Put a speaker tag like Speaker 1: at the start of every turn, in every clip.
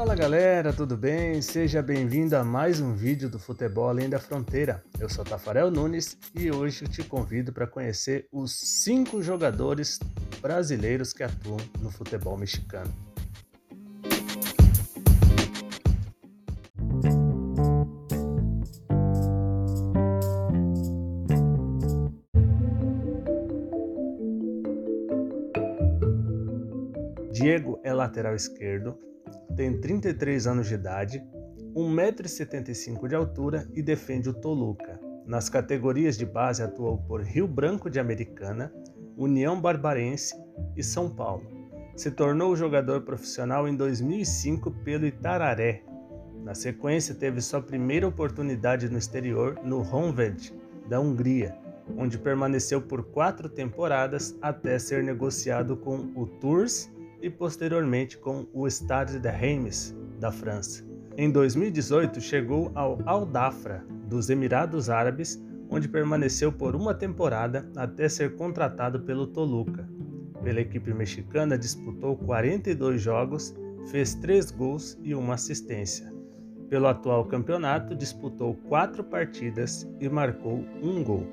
Speaker 1: Fala galera, tudo bem? Seja bem-vindo a mais um vídeo do Futebol Além da Fronteira. Eu sou Tafarel Nunes e hoje eu te convido para conhecer os cinco jogadores brasileiros que atuam no futebol mexicano. Diego é lateral esquerdo, tem 33 anos de idade, 1,75m de altura e defende o Toluca. Nas categorias de base atuou por Rio Branco de Americana, União Barbarense e São Paulo. Se tornou jogador profissional em 2005 pelo Itararé. Na sequência, teve sua primeira oportunidade no exterior no Honved, da Hungria, onde permaneceu por quatro temporadas até ser negociado com o Tours e posteriormente com o Stade de Reims, da França. Em 2018, chegou ao Al Dafra, dos Emirados Árabes, onde permaneceu por uma temporada até ser contratado pelo Toluca. Pela equipe mexicana, disputou 42 jogos, fez 3 gols e uma assistência. Pelo atual campeonato, disputou 4 partidas e marcou um gol.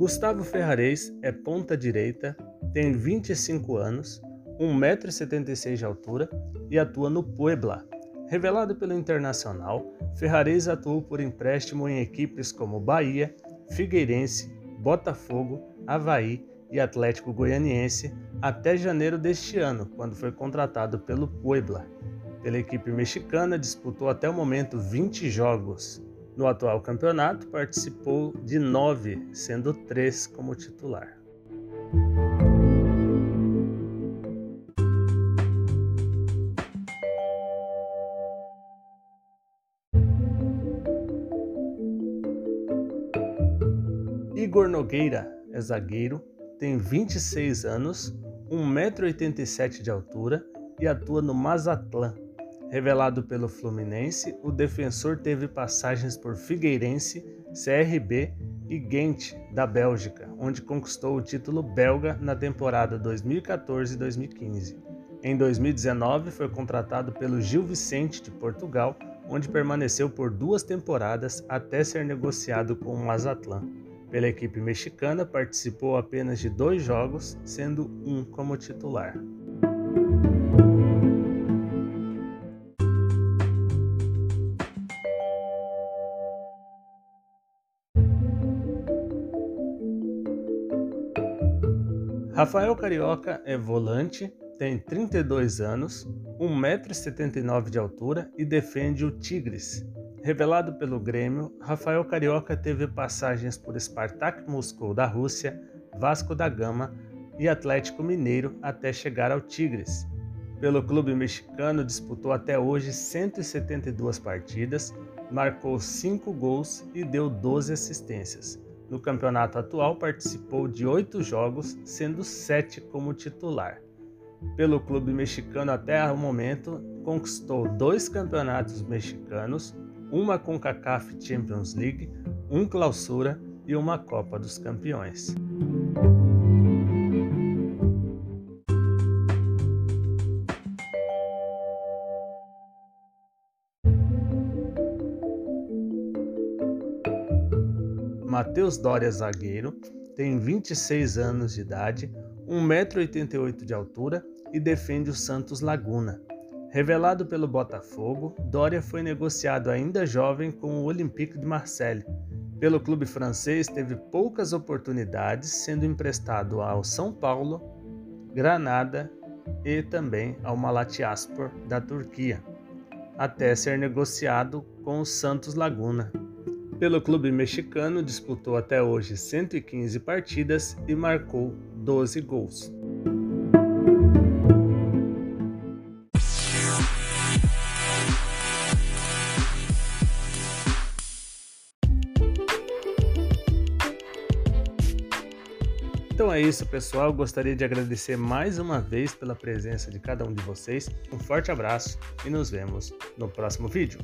Speaker 1: Gustavo Ferrares é ponta direita, tem 25 anos, 1,76m de altura e atua no Puebla. Revelado pelo Internacional, Ferrares atuou por empréstimo em equipes como Bahia, Figueirense, Botafogo, Havaí e Atlético Goianiense até janeiro deste ano, quando foi contratado pelo Puebla. Pela equipe mexicana, disputou até o momento 20 jogos, no atual campeonato, participou de nove, sendo três como titular. Igor Nogueira é zagueiro, tem 26 anos, 1,87m de altura e atua no Mazatlan, Revelado pelo Fluminense, o defensor teve passagens por Figueirense, CRB e Ghent, da Bélgica, onde conquistou o título belga na temporada 2014-2015. Em 2019, foi contratado pelo Gil Vicente de Portugal, onde permaneceu por duas temporadas até ser negociado com o Mazatlan. Pela equipe mexicana, participou apenas de dois jogos, sendo um como titular. Rafael Carioca é volante, tem 32 anos, 1,79m de altura e defende o Tigres. Revelado pelo Grêmio, Rafael Carioca teve passagens por Spartak Moscou da Rússia, Vasco da Gama e Atlético Mineiro até chegar ao Tigres. Pelo clube mexicano, disputou até hoje 172 partidas, marcou 5 gols e deu 12 assistências. No campeonato atual, participou de oito jogos, sendo sete como titular. Pelo clube mexicano até o momento, conquistou dois campeonatos mexicanos, uma CONCACAF Champions League, um Clausura e uma Copa dos Campeões. Matheus Dória zagueiro, tem 26 anos de idade, 1,88m de altura e defende o Santos Laguna. Revelado pelo Botafogo, Dória foi negociado ainda jovem com o Olympique de Marseille. Pelo clube francês, teve poucas oportunidades, sendo emprestado ao São Paulo, Granada e também ao Malatyaspor da Turquia, até ser negociado com o Santos Laguna. Pelo clube mexicano, disputou até hoje 115 partidas e marcou 12 gols. Então é isso, pessoal. Gostaria de agradecer mais uma vez pela presença de cada um de vocês. Um forte abraço e nos vemos no próximo vídeo.